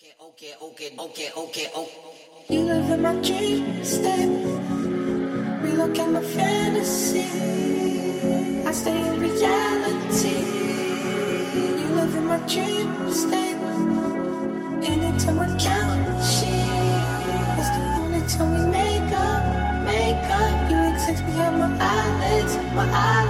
Okay, okay, okay, okay, okay, okay. You live in my dream state. We look at my fantasy. I stay in reality. You live in my dream state. Anytime I count sheep. It's the only time we make up, make up. You exist behind my eyelids, my eyelids.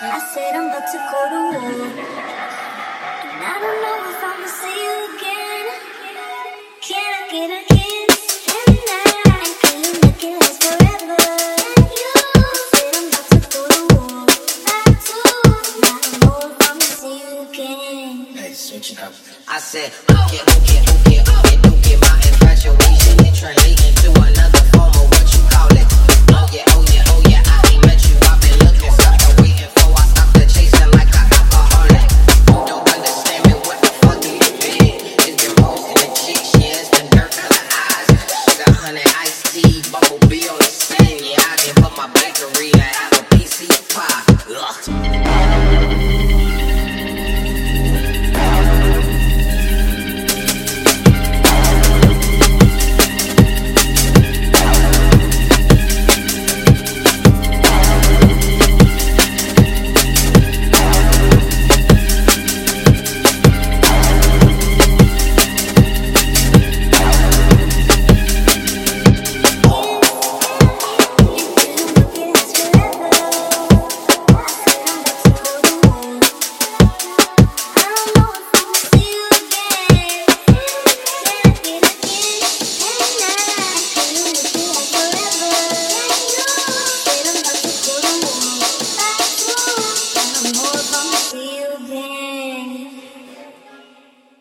I said I'm about to go to war. And I don't know if I'ma see you again. Can I get a kiss? And now, and can you make it last forever? And you said I'm about to go to war. I too, and I don't know if I'ma see you again. Hey, switching up. I said, okay, okay, okay, okay, okay, my infatuation it translating to another Yeah.